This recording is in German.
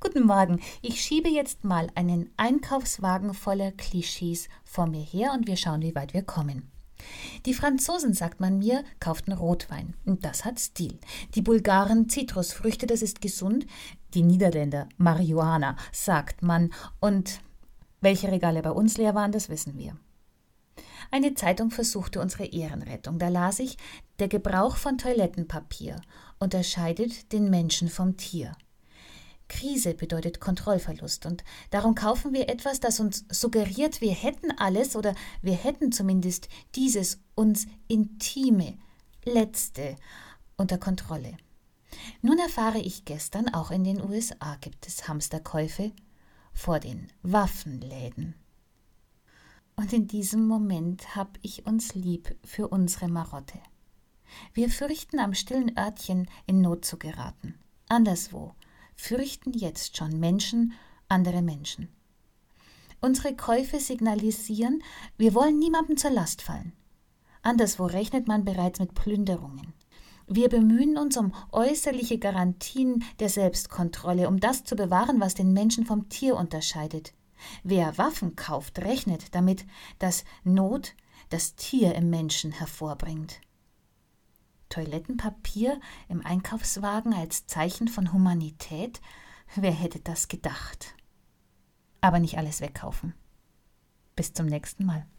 Guten Morgen. Ich schiebe jetzt mal einen Einkaufswagen voller Klischees vor mir her und wir schauen, wie weit wir kommen. Die Franzosen, sagt man mir, kauften Rotwein. Und das hat Stil. Die Bulgaren Zitrusfrüchte, das ist gesund. Die Niederländer Marihuana, sagt man. Und welche Regale bei uns leer waren, das wissen wir. Eine Zeitung versuchte unsere Ehrenrettung. Da las ich, der Gebrauch von Toilettenpapier unterscheidet den Menschen vom Tier. Krise bedeutet Kontrollverlust und darum kaufen wir etwas, das uns suggeriert, wir hätten alles oder wir hätten zumindest dieses uns intime, letzte unter Kontrolle. Nun erfahre ich gestern, auch in den USA gibt es Hamsterkäufe vor den Waffenläden. Und in diesem Moment hab ich uns lieb für unsere Marotte. Wir fürchten am stillen Örtchen in Not zu geraten. Anderswo fürchten jetzt schon Menschen andere Menschen. Unsere Käufe signalisieren, wir wollen niemandem zur Last fallen. Anderswo rechnet man bereits mit Plünderungen. Wir bemühen uns um äußerliche Garantien der Selbstkontrolle, um das zu bewahren, was den Menschen vom Tier unterscheidet. Wer Waffen kauft, rechnet damit, dass Not das Tier im Menschen hervorbringt. Toilettenpapier im Einkaufswagen als Zeichen von Humanität? Wer hätte das gedacht? Aber nicht alles wegkaufen. Bis zum nächsten Mal.